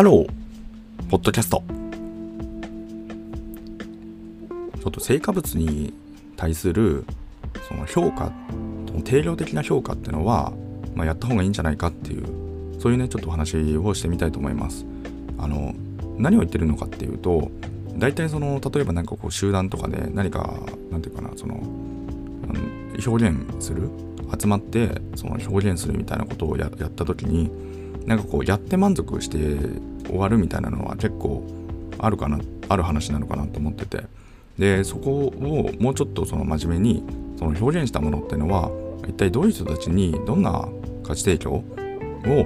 Hello、ポッドキャスト。ちょっと成果物に対するその評価、定量的な評価っていうのは、まあ、やった方がいいんじゃないかっていう、そういうね、ちょっとお話をしてみたいと思います。あの、何を言ってるのかっていうと、大体その、例えば何かこう集団とかで何か、なんていうかな、その、表現する集まってその表現するみたいなことをやった時になんかこうやって満足して終わるみたいなのは結構あるかなある話なのかなと思っててでそこをもうちょっとその真面目にその表現したものっていうのは一体どういう人たちにどんな価値提供を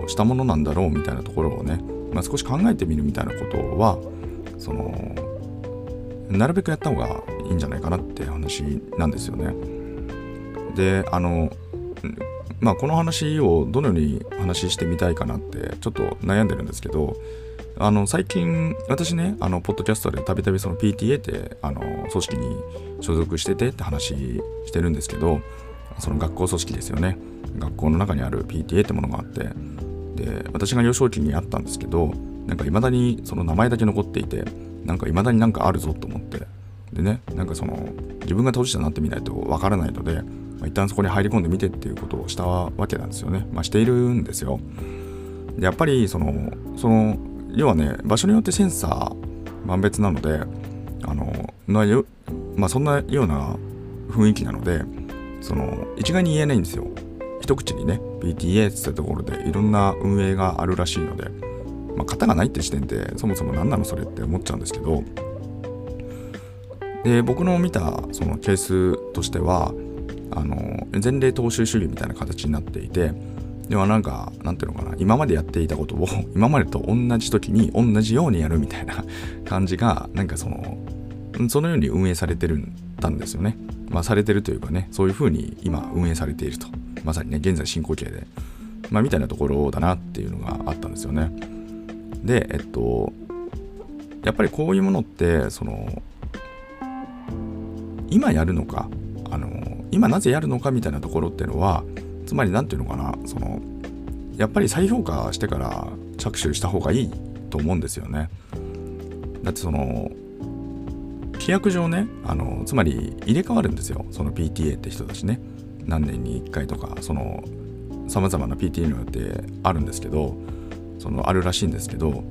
したものなんだろうみたいなところをね、まあ、少し考えてみるみたいなことはそのなるべくやった方がいいんじゃないかなって話なんですよね。であのまあ、この話をどのように話してみたいかなってちょっと悩んでるんですけどあの最近私ねあのポッドキャストでたびたびその PTA ってあの組織に所属しててって話してるんですけどその学校組織ですよね学校の中にある PTA ってものがあってで私が幼少期にあったんですけどなんか未だにその名前だけ残っていてなんか未だになんかあるぞと思ってでねなんかその自分が当事者になってみないとわからないのでまあ、一旦そこに入り込んでみてっていうことをしたわけなんですよね。まあ、しているんですよ。でやっぱりそのその要はね場所によってセンサー万別なのであのなよ、まあ、そんなような雰囲気なのでその一概に言えないんですよ。一口にね PTA ってところでいろんな運営があるらしいので、まあ、型がないって時点でそもそも何なのそれって思っちゃうんですけどで僕の見たそのケースとしてはあの前例踏襲主義みたいな形になっていてではなんかなんていうのかな今までやっていたことを 今までと同じ時に同じようにやるみたいな 感じがなんかそのそのように運営されてるたんですよね。まあ、されてるというかねそういうふうに今運営されているとまさにね現在進行形で、まあ、みたいなところだなっていうのがあったんですよね。でえっとやっぱりこういうものってその今やるのかあの今なぜやるのかみたいなところっていうのはつまり何て言うのかなそのやっぱり再評価してから着手した方がいいと思うんですよね。だってその規約上ねあのつまり入れ替わるんですよ。その PTA って人たちね。何年に1回とかそのさまざまな PTA によってあるんですけどそのあるらしいんですけど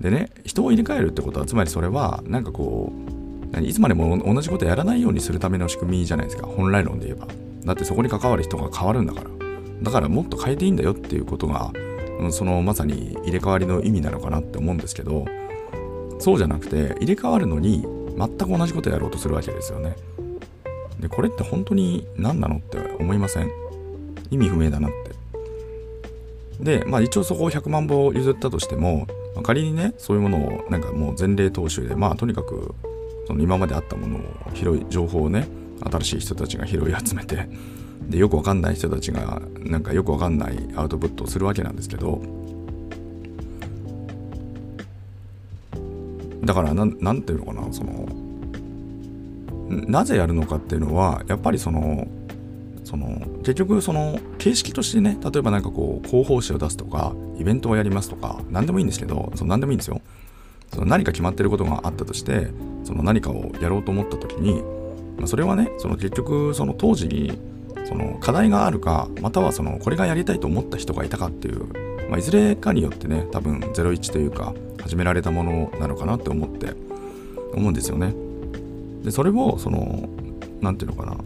でね人を入れ替えるってことはつまりそれはなんかこういつまでも同じことやらないようにするための仕組みじゃないですか。本来論で言えば。だってそこに関わる人が変わるんだから。だからもっと変えていいんだよっていうことがそのまさに入れ替わりの意味なのかなって思うんですけどそうじゃなくて入れ替わるのに全く同じことやろうとするわけですよね。でこれって本当に何なのって思いません？意味不明だなって。でまあ一応そこを100万歩譲ったとしてもまあ仮にねそういうものをなんかもう前例踏襲でまあとにかくその今まであったものを広い情報をね新しい人たちが拾い集めてでよくわかんない人たちがなんかよくわかんないアウトプットをするわけなんですけどだからなんていうのかなそのなぜやるのかっていうのはやっぱりそのその結局その形式としてね例えば何かこう広報誌を出すとかイベントをやりますとか何でもいいんですけどその何でもいいんですよ。その何か決まってることがあったとしてその何かをやろうと思った時に、まあ、それはねその結局その当時にその課題があるかまたはそのこれがやりたいと思った人がいたかっていう、まあ、いずれかによってね多分01というか始められたものなのかなって思って思うんですよね。でそれをその何て言うのかな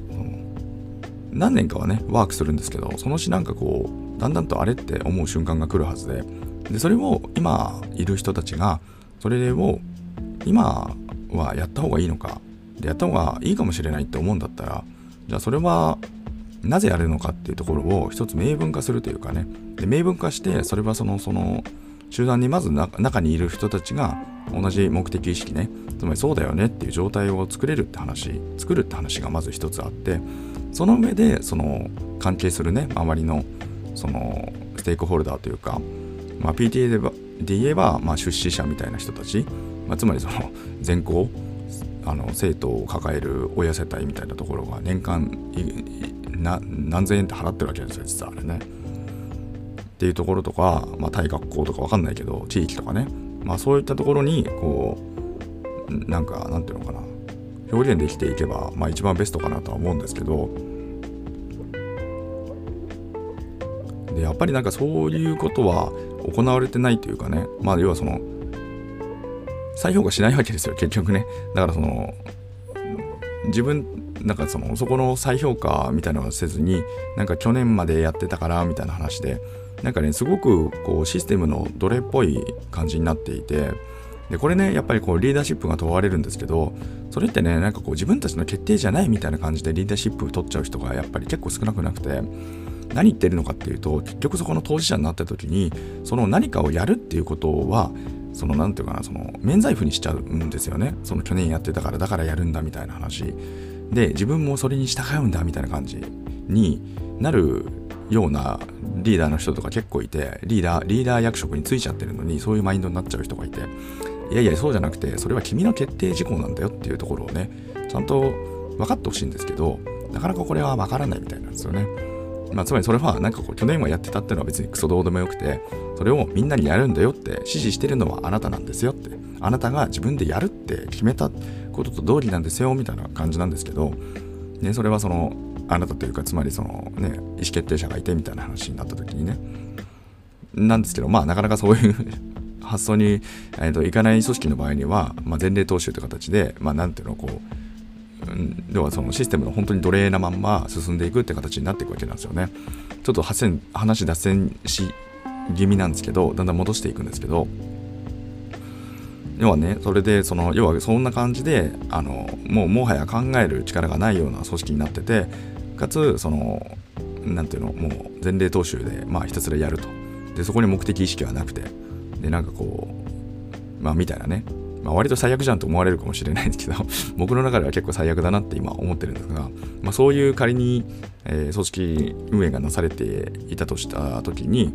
何年かはねワークするんですけどそのうちなんかこうだんだんとあれって思う瞬間が来るはずででそれを今いる人たちがそれを今はやった方がいいのかでやった方がいいかもしれないって思うんだったらじゃあそれはなぜやるのかっていうところを一つ明文化するというかね。で明文化してそれはそのその集団にまず中にいる人たちが同じ目的意識ね。つまりそうだよねっていう状態を作れるって話作るって話がまず一つあってその上でその関係するね周りのそのステークホルダーというか、まあ、PTA でで言えば、まあ、出資者みたいな人たち、まあ、つまりその全校あの生徒を抱える親世帯みたいなところが年間何千円って払ってるわけですよ実はあれね。っていうところとか、まあ、対学校とか分かんないけど地域とかね、まあそういったところにこうなんかなんていうのかな。表現できていけば、まあ、一番ベストかなとは思うんですけど。でやっぱりなんかそういうことは行われてないというかね。まあ要はその再評価しないわけですよ結局ね。だからその自分なんかそのそこの再評価みたいなのはせずになんか去年までやってたからみたいな話でなんかねすごくこうシステムの奴隷っぽい感じになっていてでこれねやっぱりこうリーダーシップが問われるんですけどそれってねなんかこう自分たちの決定じゃないみたいな感じでリーダーシップ取っちゃう人がやっぱり結構少なくなくて何言ってるのかっていうと結局そこの当事者になった時にその何かをやるっていうことはその何て言うかなその免罪符にしちゃうんですよね。その去年やってたからだからやるんだみたいな話。で自分もそれに従うんだみたいな感じになるようなリーダーの人とか結構いてリーダーリーダー役職についちゃってるのにそういうマインドになっちゃう人がいていやいやそうじゃなくてそれは君の決定事項なんだよっていうところをねちゃんと分かってほしいんですけどなかなかこれは分からないみたいなんですよね。まあ、つまりそれはなんかこう去年はやってたっていうのは別にクソどうでもよくてそれをみんなにやるんだよって指示してるのはあなたなんですよってあなたが自分でやるって決めたことと同理なんですよみたいな感じなんですけど、ね、それはそのあなたというかつまりそのね意思決定者がいてみたいな話になった時にねなんですけどまあなかなかそういう 発想に、えーと、いかない組織の場合には、まあ、前例踏襲という形で、まあ、なんていうのこう、うん、要はそのシステムの本当に奴隷なまんま進んでいくって形になっていくわけなんですよね。ちょっと話脱線し気味なんですけどだんだん戻していくんですけど要はねそれでその要はそんな感じであのもうもはや考える力がないような組織になっててかつその何ていうのもう前例踏襲でまあひたすらやると。でそこに目的意識はなくて。でなんかこうまあみたいなね、まあ、割と最悪じゃんと思われるかもしれないんですけど 僕の中では結構最悪だなって今思ってるんですが、まあ、そういう仮に、えー、組織運営がなされていたとした時に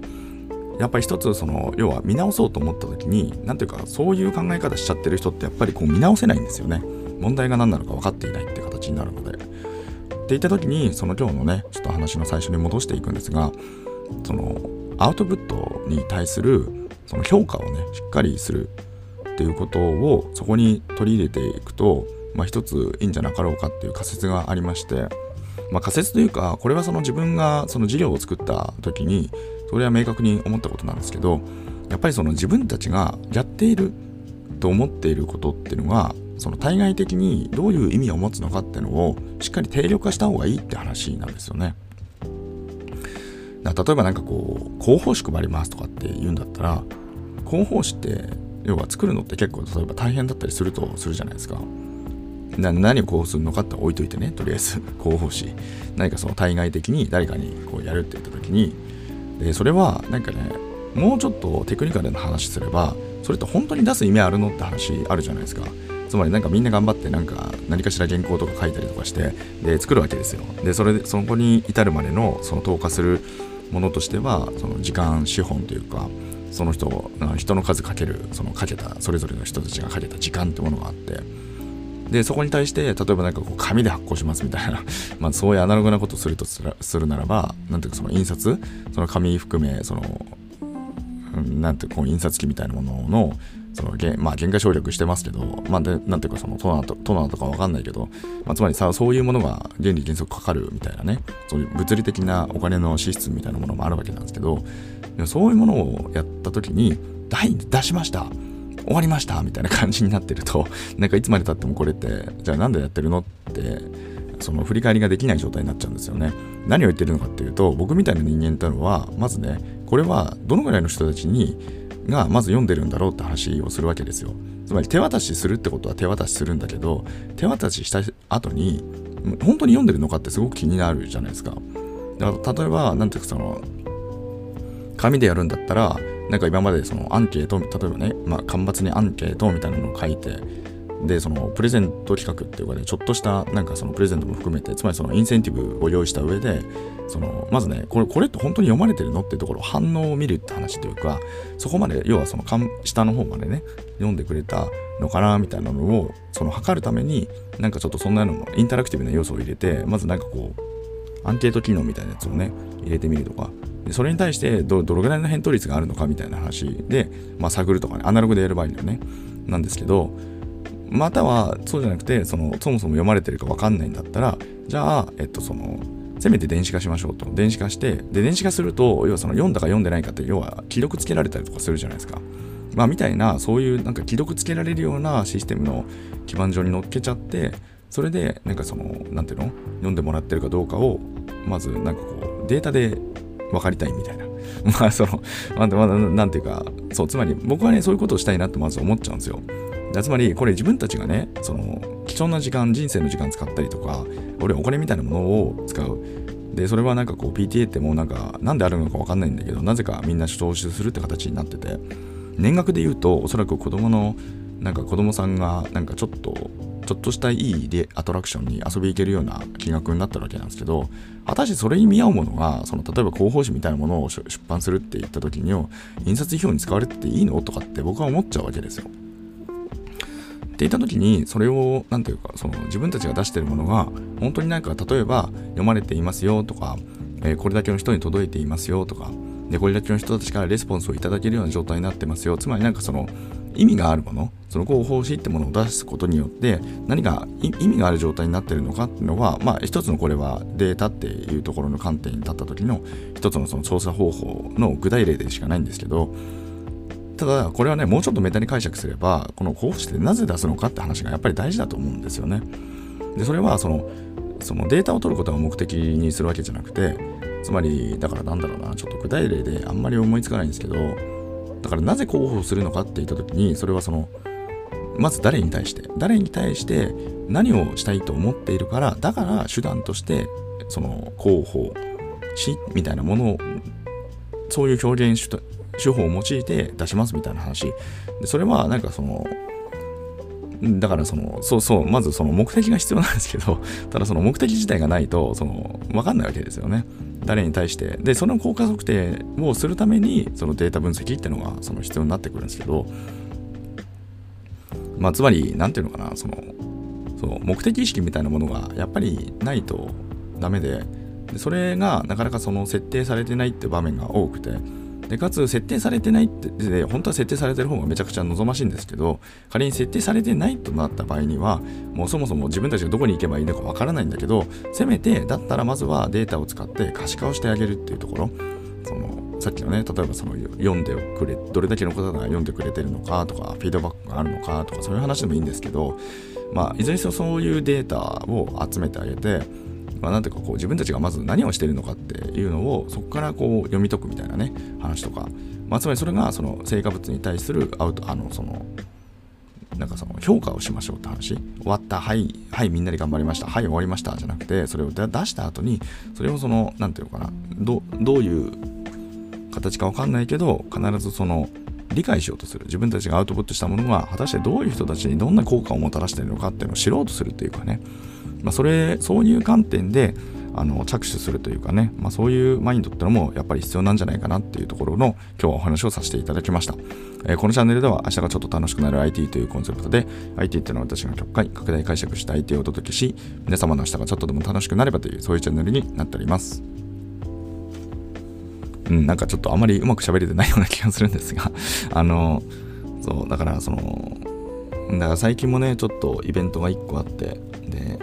やっぱり一つその要は見直そうと思った時に何ていうかそういう考え方しちゃってる人ってやっぱりこう見直せないんですよね。問題が何なのか分かっていないって形になるので。っていった時にその今日のねちょっと話の最初に戻していくんですがそのアウトプットに対するその評価をねしっかりするっていうことをそこに取り入れていくと、まあ、一ついいんじゃなかろうかっていう仮説がありまして、まあ、仮説というかこれはその自分がその事業を作った時にそれは明確に思ったことなんですけどやっぱりその自分たちがやっていると思っていることっていうのがその対外的にどういう意味を持つのかっていうのをしっかり定量化した方がいいって話なんですよね。例えば何かこう広報誌配りますとかって言うんだったら広報誌って要は作るのって結構例えば大変だったりするとするじゃないですか。な何をこうするのかって置いといてねとりあえず広報誌何かその対外的に誰かにこうやるって言った時にでそれはなんかねもうちょっとテクニカルな話すればそれって本当に出す意味あるのって話あるじゃないですか。つまりなんかみんな頑張ってなんか何かしら原稿とか書いたりとかしてで作るわけですよ。でそれでそこに至るまでのその投下するものとしてはその時間資本というかその人人の数かけるそのかけたそれぞれの人たちがかけた時間ってものがあってでそこに対して例えばなんかこう紙で発行しますみたいな。まあそういうアナログなことをするとするならばなんていうかその印刷その紙含めそのなんていうこう印刷機みたいなもののそのまあ原価省略してますけど、まあ、なんていうかそのトナーとトナーとかわかんないけど、まあ、つまりさそういうものが原理原則かかるみたいなねそういう物理的なお金の支出みたいなものもあるわけなんですけどそういうものをやった時に出しました。終わりましたみたいな感じになってると なんかいつまでたってもこれってじゃあなんでやってるのってその振り返りができない状態になっちゃうんですよね。何を言ってるのかっていうと僕みたいな人間ってのはまずねこれはどのぐらいの人たちにがまず読んでるんだろうって話をするわけですよ。つまり手渡しするってことは手渡しするんだけど手渡しした後に本当に読んでるのかってすごく気になるじゃないですか。だから例えば何ていうかその紙でやるんだったらなんか今までそのアンケート例えばね、まあ、間伐にアンケートみたいなのを書いてでそのプレゼント企画っていうかねちょっとしたなんかそのプレゼントも含めてつまりそのインセンティブを用意した上でそのまずねこれこれって本当に読まれてるのっていうところ反応を見るって話というかそこまで要はその下の方までね読んでくれたのかなみたいなのをその測るためになんかちょっとそんなのもインタラクティブな要素を入れてまずなんかこうアンケート機能みたいなやつをね入れてみるとかそれに対してどどのぐらいの返答率があるのかみたいな話。で、まあ、探るとかねアナログでやる場合にはね。なんですけどまたはそうじゃなくてそのそもそも読まれてるか分かんないんだったらじゃあ、えっと、そのせめて電子化しましょうと。電子化してで電子化すると要はその読んだか読んでないかって要は記録つけられたりとかするじゃないですか。まあ、みたいなそういうなんか既読つけられるようなシステムの基盤上に乗っけちゃってそれでなんかそのなんていうの？読んでもらってるかどうかをまずなんかこうデータで分かりたいみたいな。まあそのまあ、まあ、なんていうかそうつまり僕はねそういうことをしたいなってまず思っちゃうんですよ。つまりこれ自分たちがねその貴重な時間人生の時間使ったりとか俺お金みたいなものを使う。でそれはなんかこう PTA ってもうなんかなんであるのか分かんないんだけどなぜかみんな投資するって形になってて。年額で言うとおそらく子供のなんか子供さんがなんかちょっとちょっとしたいいアトラクションに遊び行けるような金額になってるわけなんですけど果たしてそれに見合うものがその例えば広報誌みたいなものを出版するって言った時に印刷費用に使われてていいのとかって僕は思っちゃうわけですよ。って言った時にそれを何ていうかその自分たちが出してるものが本当になんか例えば読まれていますよとか、えー、これだけの人に届いていますよとかでこれだけの人たちからレスポンスをいただけるような状態になってますよつまりなんかその意味があるものその広報誌ってものを出すことによって何か意味がある状態になってるのかっていうのはまあ一つのこれはデータっていうところの観点に立った時の一つのその調査方法の具体例でしかないんですけどただこれはねもうちょっとメタに解釈すればこの広報誌ってなぜ出すのかって話がやっぱり大事だと思うんですよね。でそれはそのそのデータを取ることが目的にするわけじゃなくてつまりだからなんだろうなちょっと具体例であんまり思いつかないんですけどだからなぜ広報するのかって言った時にそれはそのまず誰に対して？誰に対して何をしたいと思っているから？だから手段としてその広報しみたいなものをそういう表現手法を用いて出しますみたいな話。でそれはなんかそのだからそのそうそうまずその目的が必要なんですけど ただその目的自体がないとその分かんないわけですよね。誰に対して。でその効果測定をするためにそのデータ分析っていうのがその必要になってくるんですけどまあつまり何ていうのかなそのその目的意識みたいなものがやっぱりないとダメででそれがなかなかその設定されてないって場面が多くてでかつ設定されてないってで本当は設定されてる方がめちゃくちゃ望ましいんですけど仮に設定されてないとなった場合にはもうそもそも自分たちがどこに行けばいいのかわからないんだけどせめてだったらまずはデータを使って可視化をしてあげるっていうところ。そのさっきのね例えばその読んでくれどれだけの方が読んでくれてるのかとかフィードバックがあるのかとかそういう話でもいいんですけどまあいずれにせよそういうデータを集めてあげてまあ、なんていうかこう自分たちがまず何をしてるのかっていうのをそこからこう読み解くみたいなね話とか、まあ、つまりそれがその成果物に対するアウトあのそのなんかその評価をしましょうって話。終わったはいはいみんなで頑張りました。はい終わりました。じゃなくてそれを出した後にそれをその何ていうのかなどどういう形か分かんないけど必ずその理解しようとする。自分たちがアウトプットしたものが果たしてどういう人たちにどんな効果をもたらしているのかっていうのを知ろうとするっていうかね。まあ、それそういう観点であの着手するというかね、まあ、そういうマインドってのもやっぱり必要なんじゃないかなっていうところの今日はお話をさせていただきました、えー、このチャンネルでは明日がちょっと楽しくなる IT というコンセプトで IT っていうのは私が極快拡大解釈した IT をお届けし皆様の明日がちょっとでも楽しくなればというそういうチャンネルになっております。うん。なんかちょっとあまりうまく喋れてないような気がするんですが。あのそうだからそのだから最近もねちょっとイベントが1個あってで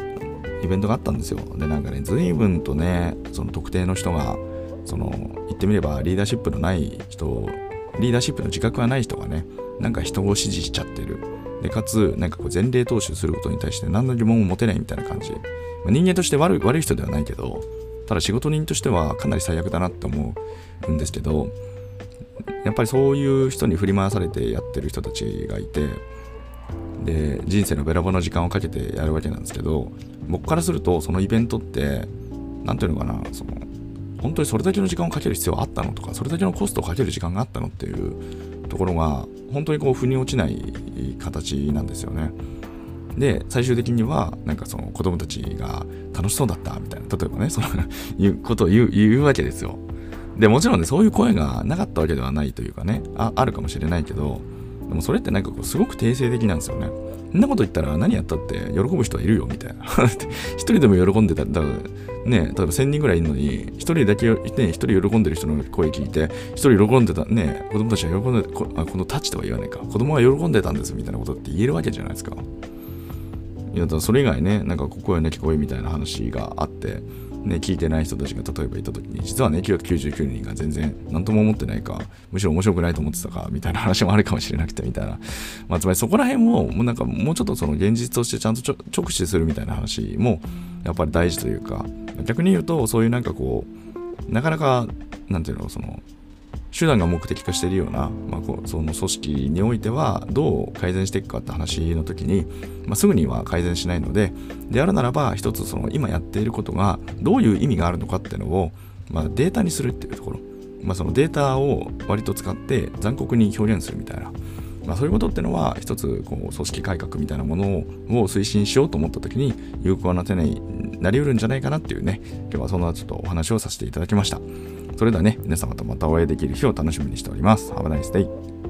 イベントがあったんですよ。でなんかね随分とねその特定の人がその言ってみればリーダーシップのない人リーダーシップの自覚がない人がねなんか人を支持しちゃってる。でかつなんかこう前例踏襲することに対して何の疑問も持てないみたいな感じ、まあ、人間として悪い悪い人ではないけどただ仕事人としてはかなり最悪だなって思うんですけどやっぱりそういう人に振り回されてやってる人たちがいてで人生のべらぼうな時間をかけてやるわけなんですけど僕からするとそのイベントって何ていうのかなその本当にそれだけの時間をかける必要あったのとかそれだけのコストをかける時間があったのっていうところが本当にこう腑に落ちない形なんですよね。で最終的にはなんかその子供たちが楽しそうだったみたいな例えばねその いうことを言う言うわけですよ。でもちろんねそういう声がなかったわけではないというかねああるかもしれないけどでもそれってなんかこうすごく定性的なんですよね。そんなこと言ったら何やったって喜ぶ人はいるよみたいな 一人でも喜んでただからね例えば1000人ぐらいいるのに一人だけね一人喜んでる人の声聞いて一人喜んでたね子供たちは喜んでここのタッチとは言わないか子供は喜んでたんですみたいなことって言えるわけじゃないですかいやだそれ以外ねなんかここへね聞こえみたいな話があってね、聞いてない人たちが例えばいた時に実はね999人が全然何とも思ってないかむしろ面白くないと思ってたかみたいな話もあるかもしれなくてみたいな、まあ、つまりそこら辺ももうなんかもうちょっとその現実としてちゃんと直視するみたいな話もやっぱり大事というか逆に言うとそういうなんかこうなかなかなんていうのその手段が目的化しているような、まあ、その組織においてはどう改善していくかって話の時に、まあ、すぐには改善しないのでであるならば一つその今やっていることがどういう意味があるのかっていうのを、まあ、データにするっていうところ、まあ、そのデータを割と使って残酷に表現するみたいな、まあ、そういうことっていうのは一つこう組織改革みたいなものを推進しようと思った時に有効な手になりうるんじゃないかなっていうね今日はそんなちょっとお話をさせていただきました。それではね、皆様とまたお会いできる日を楽しみにしております。Have a nice day!